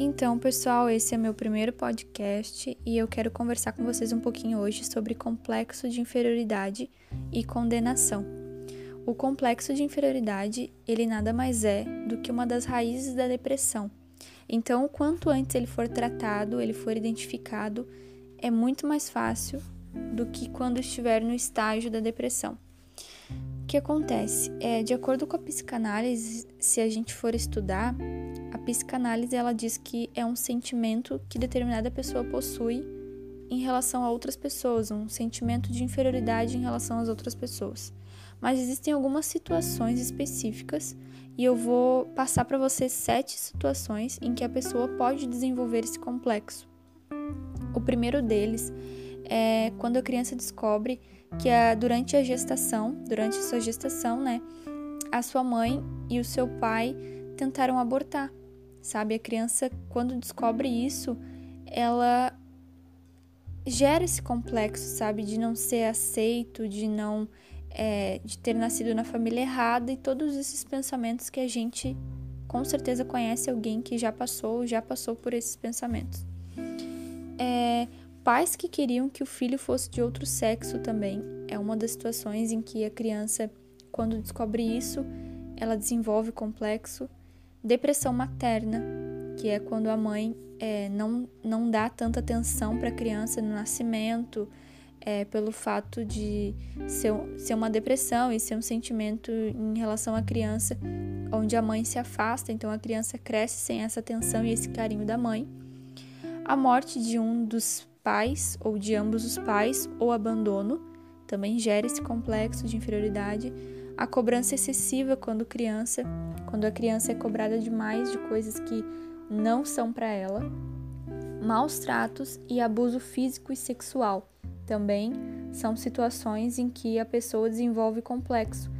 Então, pessoal, esse é meu primeiro podcast e eu quero conversar com vocês um pouquinho hoje sobre complexo de inferioridade e condenação. O complexo de inferioridade, ele nada mais é do que uma das raízes da depressão. Então, quanto antes ele for tratado, ele for identificado, é muito mais fácil do que quando estiver no estágio da depressão. Que acontece? É, de acordo com a psicanálise, se a gente for estudar, a psicanálise ela diz que é um sentimento que determinada pessoa possui em relação a outras pessoas, um sentimento de inferioridade em relação às outras pessoas. Mas existem algumas situações específicas e eu vou passar para vocês sete situações em que a pessoa pode desenvolver esse complexo. O primeiro deles é quando a criança descobre que a, durante a gestação, durante sua gestação, né, a sua mãe e o seu pai tentaram abortar sabe? A criança, quando descobre isso, ela gera esse complexo, sabe? De não ser aceito, de não. É, de ter nascido na família errada e todos esses pensamentos que a gente com certeza conhece alguém que já passou, já passou por esses pensamentos. É, pais que queriam que o filho fosse de outro sexo também é uma das situações em que a criança, quando descobre isso, ela desenvolve complexo Depressão materna, que é quando a mãe é, não, não dá tanta atenção para a criança no nascimento, é, pelo fato de ser, ser uma depressão e ser um sentimento em relação à criança, onde a mãe se afasta, então a criança cresce sem essa atenção e esse carinho da mãe. A morte de um dos pais ou de ambos os pais ou abandono também gera esse complexo de inferioridade a cobrança excessiva quando criança, quando a criança é cobrada demais de coisas que não são para ela, maus tratos e abuso físico e sexual também são situações em que a pessoa desenvolve complexo.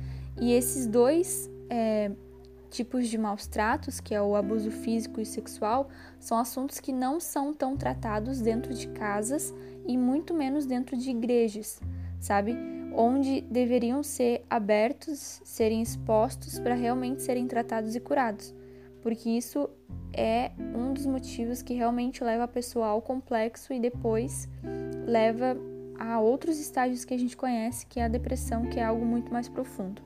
E esses dois é, tipos de maus tratos, que é o abuso físico e sexual, são assuntos que não são tão tratados dentro de casas e muito menos dentro de igrejas, sabe? onde deveriam ser abertos, serem expostos para realmente serem tratados e curados, porque isso é um dos motivos que realmente leva a pessoa ao complexo e depois leva a outros estágios que a gente conhece, que é a depressão, que é algo muito mais profundo.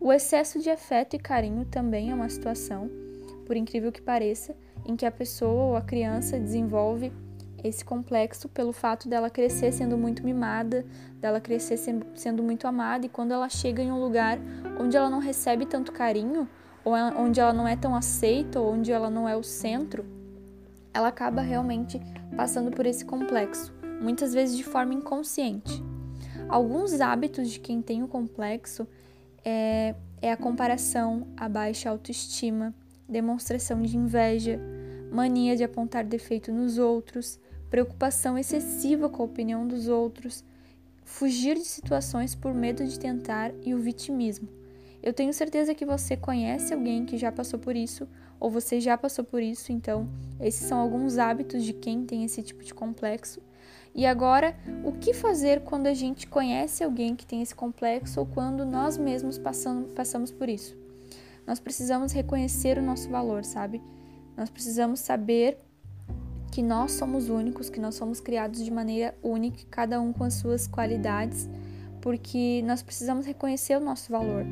O excesso de afeto e carinho também é uma situação, por incrível que pareça, em que a pessoa ou a criança desenvolve esse complexo pelo fato dela crescer sendo muito mimada, dela crescer sendo muito amada, e quando ela chega em um lugar onde ela não recebe tanto carinho, ou onde ela não é tão aceita, ou onde ela não é o centro, ela acaba realmente passando por esse complexo, muitas vezes de forma inconsciente. Alguns hábitos de quem tem o complexo é, é a comparação, a baixa autoestima, demonstração de inveja, mania de apontar defeito nos outros, preocupação excessiva com a opinião dos outros, fugir de situações por medo de tentar e o vitimismo. Eu tenho certeza que você conhece alguém que já passou por isso ou você já passou por isso, então esses são alguns hábitos de quem tem esse tipo de complexo. E agora, o que fazer quando a gente conhece alguém que tem esse complexo ou quando nós mesmos passamos, passamos por isso? Nós precisamos reconhecer o nosso valor, sabe? Nós precisamos saber que nós somos únicos, que nós somos criados de maneira única, cada um com as suas qualidades, porque nós precisamos reconhecer o nosso valor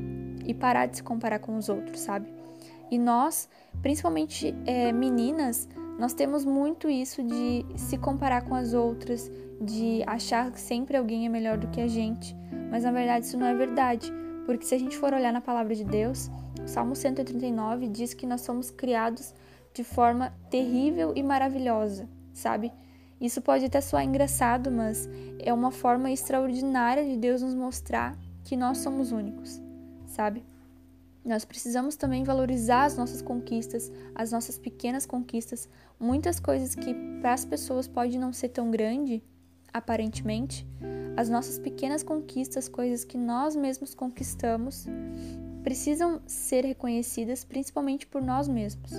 e parar de se comparar com os outros, sabe? E nós, principalmente é, meninas, nós temos muito isso de se comparar com as outras, de achar que sempre alguém é melhor do que a gente, mas na verdade isso não é verdade, porque se a gente for olhar na palavra de Deus, o Salmo 139 diz que nós somos criados de forma terrível e maravilhosa, sabe? Isso pode até soar engraçado, mas é uma forma extraordinária de Deus nos mostrar que nós somos únicos, sabe? Nós precisamos também valorizar as nossas conquistas, as nossas pequenas conquistas, muitas coisas que para as pessoas pode não ser tão grande, aparentemente, as nossas pequenas conquistas, coisas que nós mesmos conquistamos, precisam ser reconhecidas principalmente por nós mesmos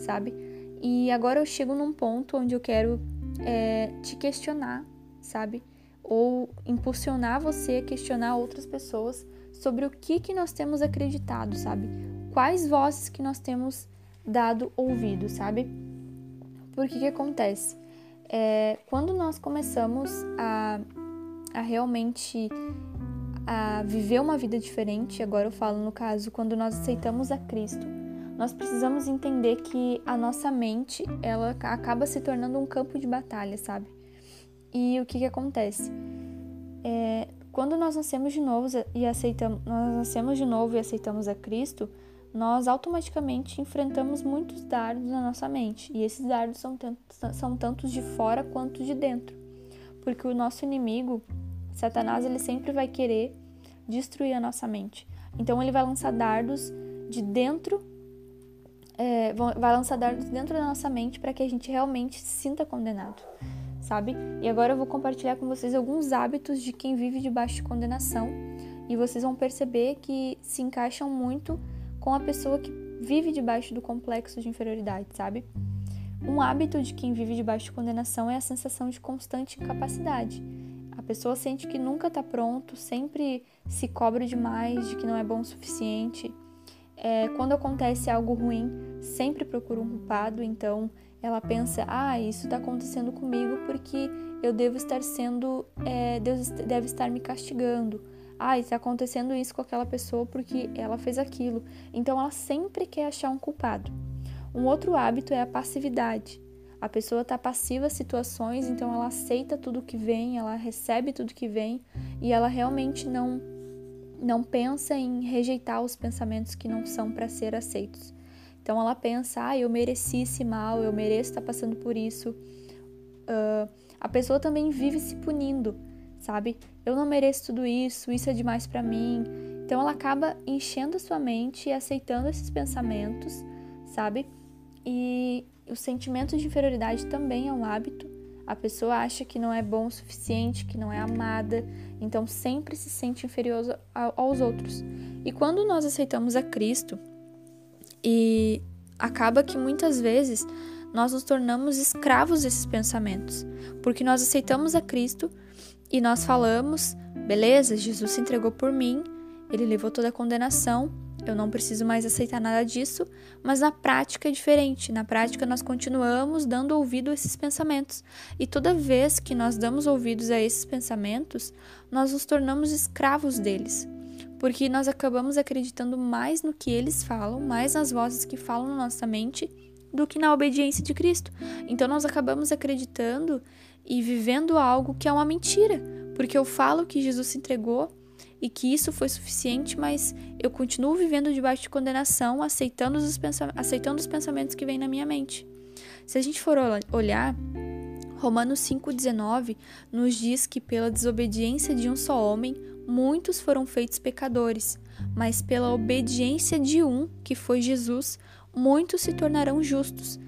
sabe? E agora eu chego num ponto onde eu quero é, te questionar, sabe? Ou impulsionar você a questionar outras pessoas sobre o que, que nós temos acreditado, sabe? Quais vozes que nós temos dado ouvido, sabe? Porque que acontece? É, quando nós começamos a, a realmente a viver uma vida diferente, agora eu falo no caso, quando nós aceitamos a Cristo, nós precisamos entender que a nossa mente, ela acaba se tornando um campo de batalha, sabe? E o que que acontece? É, quando nós nascemos de novo e aceitamos, nós nascemos de novo e aceitamos a Cristo, nós automaticamente enfrentamos muitos dardos na nossa mente. E esses dardos são, são tantos de fora quanto de dentro. Porque o nosso inimigo, Satanás, ele sempre vai querer destruir a nossa mente. Então ele vai lançar dardos de dentro, é, vai lançar dardos dentro da nossa mente para que a gente realmente se sinta condenado, sabe? E agora eu vou compartilhar com vocês alguns hábitos de quem vive debaixo de condenação e vocês vão perceber que se encaixam muito com a pessoa que vive debaixo do complexo de inferioridade, sabe? Um hábito de quem vive debaixo de condenação é a sensação de constante incapacidade. A pessoa sente que nunca está pronto, sempre se cobra demais, de que não é bom o suficiente. É, quando acontece algo ruim, sempre procura um culpado, então ela pensa: ah, isso está acontecendo comigo porque eu devo estar sendo, é, Deus deve estar me castigando. Ah, está acontecendo isso com aquela pessoa porque ela fez aquilo. Então ela sempre quer achar um culpado. Um outro hábito é a passividade. A pessoa está passiva a situações, então ela aceita tudo que vem, ela recebe tudo que vem e ela realmente não não pensa em rejeitar os pensamentos que não são para ser aceitos. Então ela pensa, ah, eu mereci esse mal, eu mereço estar passando por isso. Uh, a pessoa também vive se punindo, sabe? Eu não mereço tudo isso, isso é demais para mim. Então ela acaba enchendo a sua mente e aceitando esses pensamentos, sabe? E o sentimento de inferioridade também é um hábito. A pessoa acha que não é bom o suficiente, que não é amada, então sempre se sente inferior aos outros. E quando nós aceitamos a Cristo, e acaba que muitas vezes nós nos tornamos escravos desses pensamentos, porque nós aceitamos a Cristo e nós falamos, beleza, Jesus se entregou por mim, ele levou toda a condenação, eu não preciso mais aceitar nada disso, mas na prática é diferente. Na prática, nós continuamos dando ouvido a esses pensamentos. E toda vez que nós damos ouvidos a esses pensamentos, nós nos tornamos escravos deles. Porque nós acabamos acreditando mais no que eles falam, mais nas vozes que falam na nossa mente, do que na obediência de Cristo. Então, nós acabamos acreditando e vivendo algo que é uma mentira. Porque eu falo que Jesus se entregou e que isso foi suficiente, mas eu continuo vivendo debaixo de condenação, aceitando os, aceitando os pensamentos que vêm na minha mente. Se a gente for olhar, Romanos 5,19 nos diz que pela desobediência de um só homem, muitos foram feitos pecadores, mas pela obediência de um, que foi Jesus, muitos se tornarão justos.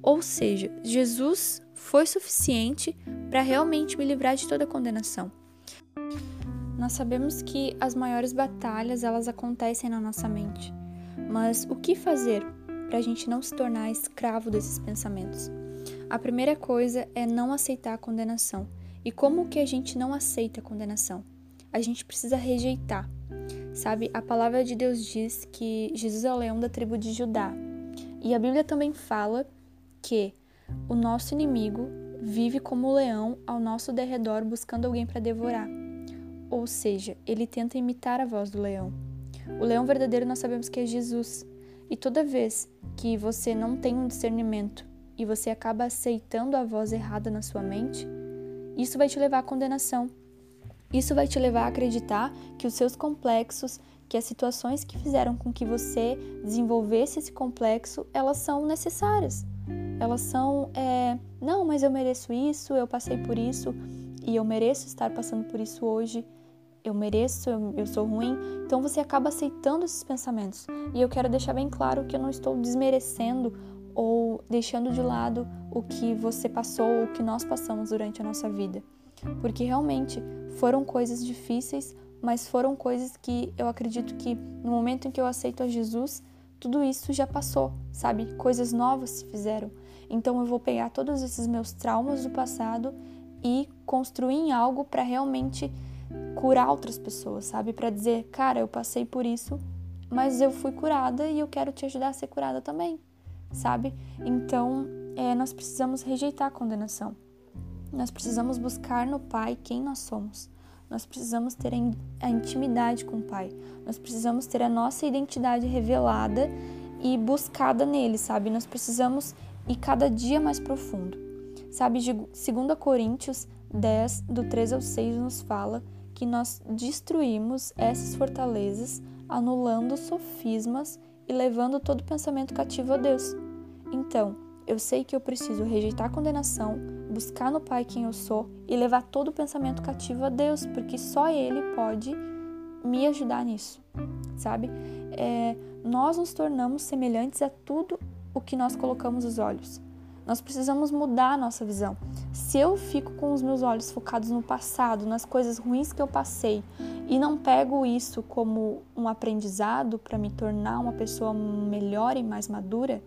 Ou seja, Jesus foi suficiente para realmente me livrar de toda condenação. Nós sabemos que as maiores batalhas elas acontecem na nossa mente, mas o que fazer para a gente não se tornar escravo desses pensamentos? A primeira coisa é não aceitar a condenação. E como que a gente não aceita a condenação? A gente precisa rejeitar. Sabe, a palavra de Deus diz que Jesus é o leão da tribo de Judá. E a Bíblia também fala que o nosso inimigo vive como o leão ao nosso derredor buscando alguém para devorar ou seja, ele tenta imitar a voz do leão. O leão verdadeiro nós sabemos que é Jesus. E toda vez que você não tem um discernimento e você acaba aceitando a voz errada na sua mente, isso vai te levar à condenação. Isso vai te levar a acreditar que os seus complexos, que as situações que fizeram com que você desenvolvesse esse complexo, elas são necessárias. Elas são, é, não, mas eu mereço isso, eu passei por isso e eu mereço estar passando por isso hoje eu mereço, eu, eu, sou ruim. Então você acaba aceitando esses pensamentos. E eu quero deixar bem claro que eu não estou desmerecendo ou deixando de lado o que você passou ou o que nós passamos durante a nossa vida. Porque realmente foram coisas difíceis, mas foram coisas que eu acredito que no momento em que eu aceito a Jesus, tudo isso já passou, sabe? Coisas novas se fizeram. Então eu vou pegar todos esses meus traumas do passado e construir em algo para realmente curar outras pessoas, sabe? Para dizer, cara, eu passei por isso, mas eu fui curada e eu quero te ajudar a ser curada também, sabe? Então, é, nós precisamos rejeitar a condenação. Nós precisamos buscar no Pai quem nós somos. Nós precisamos ter a intimidade com o Pai. Nós precisamos ter a nossa identidade revelada e buscada nele, sabe? Nós precisamos ir cada dia mais profundo. Sabe, de 2 Coríntios 10, do 3 ao 6, nos fala que nós destruímos essas fortalezas, anulando sofismas e levando todo pensamento cativo a Deus. Então, eu sei que eu preciso rejeitar a condenação, buscar no Pai quem eu sou e levar todo pensamento cativo a Deus, porque só Ele pode me ajudar nisso, sabe? É, nós nos tornamos semelhantes a tudo o que nós colocamos os olhos. Nós precisamos mudar a nossa visão. Se eu fico com os meus olhos focados no passado, nas coisas ruins que eu passei, e não pego isso como um aprendizado para me tornar uma pessoa melhor e mais madura,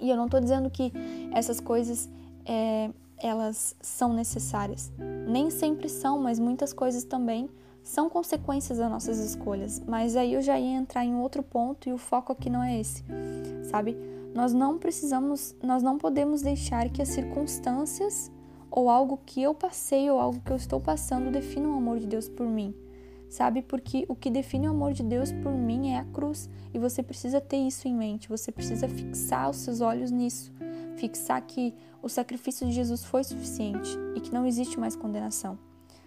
e eu não estou dizendo que essas coisas é, elas são necessárias. Nem sempre são, mas muitas coisas também são consequências das nossas escolhas. Mas aí eu já ia entrar em outro ponto e o foco aqui não é esse, sabe? Nós não precisamos, nós não podemos deixar que as circunstâncias ou algo que eu passei ou algo que eu estou passando definam o amor de Deus por mim sabe? Porque o que define o amor de Deus por mim é a cruz e você precisa ter isso em mente, você precisa fixar os seus olhos nisso, fixar que o sacrifício de Jesus foi suficiente e que não existe mais condenação,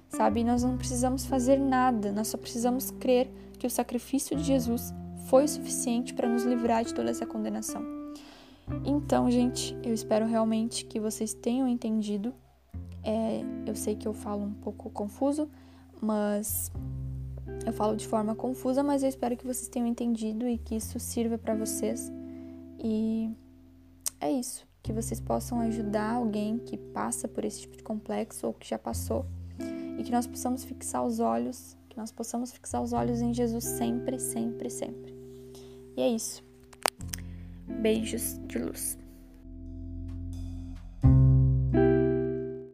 sabe? nós não precisamos fazer nada, nós só precisamos crer que o sacrifício de Jesus foi suficiente para nos livrar de toda essa condenação. Então, gente, eu espero realmente que vocês tenham entendido. É, eu sei que eu falo um pouco confuso, mas eu falo de forma confusa, mas eu espero que vocês tenham entendido e que isso sirva para vocês. E é isso, que vocês possam ajudar alguém que passa por esse tipo de complexo ou que já passou e que nós possamos fixar os olhos, que nós possamos fixar os olhos em Jesus sempre, sempre, sempre. E é isso. Beijos de luz.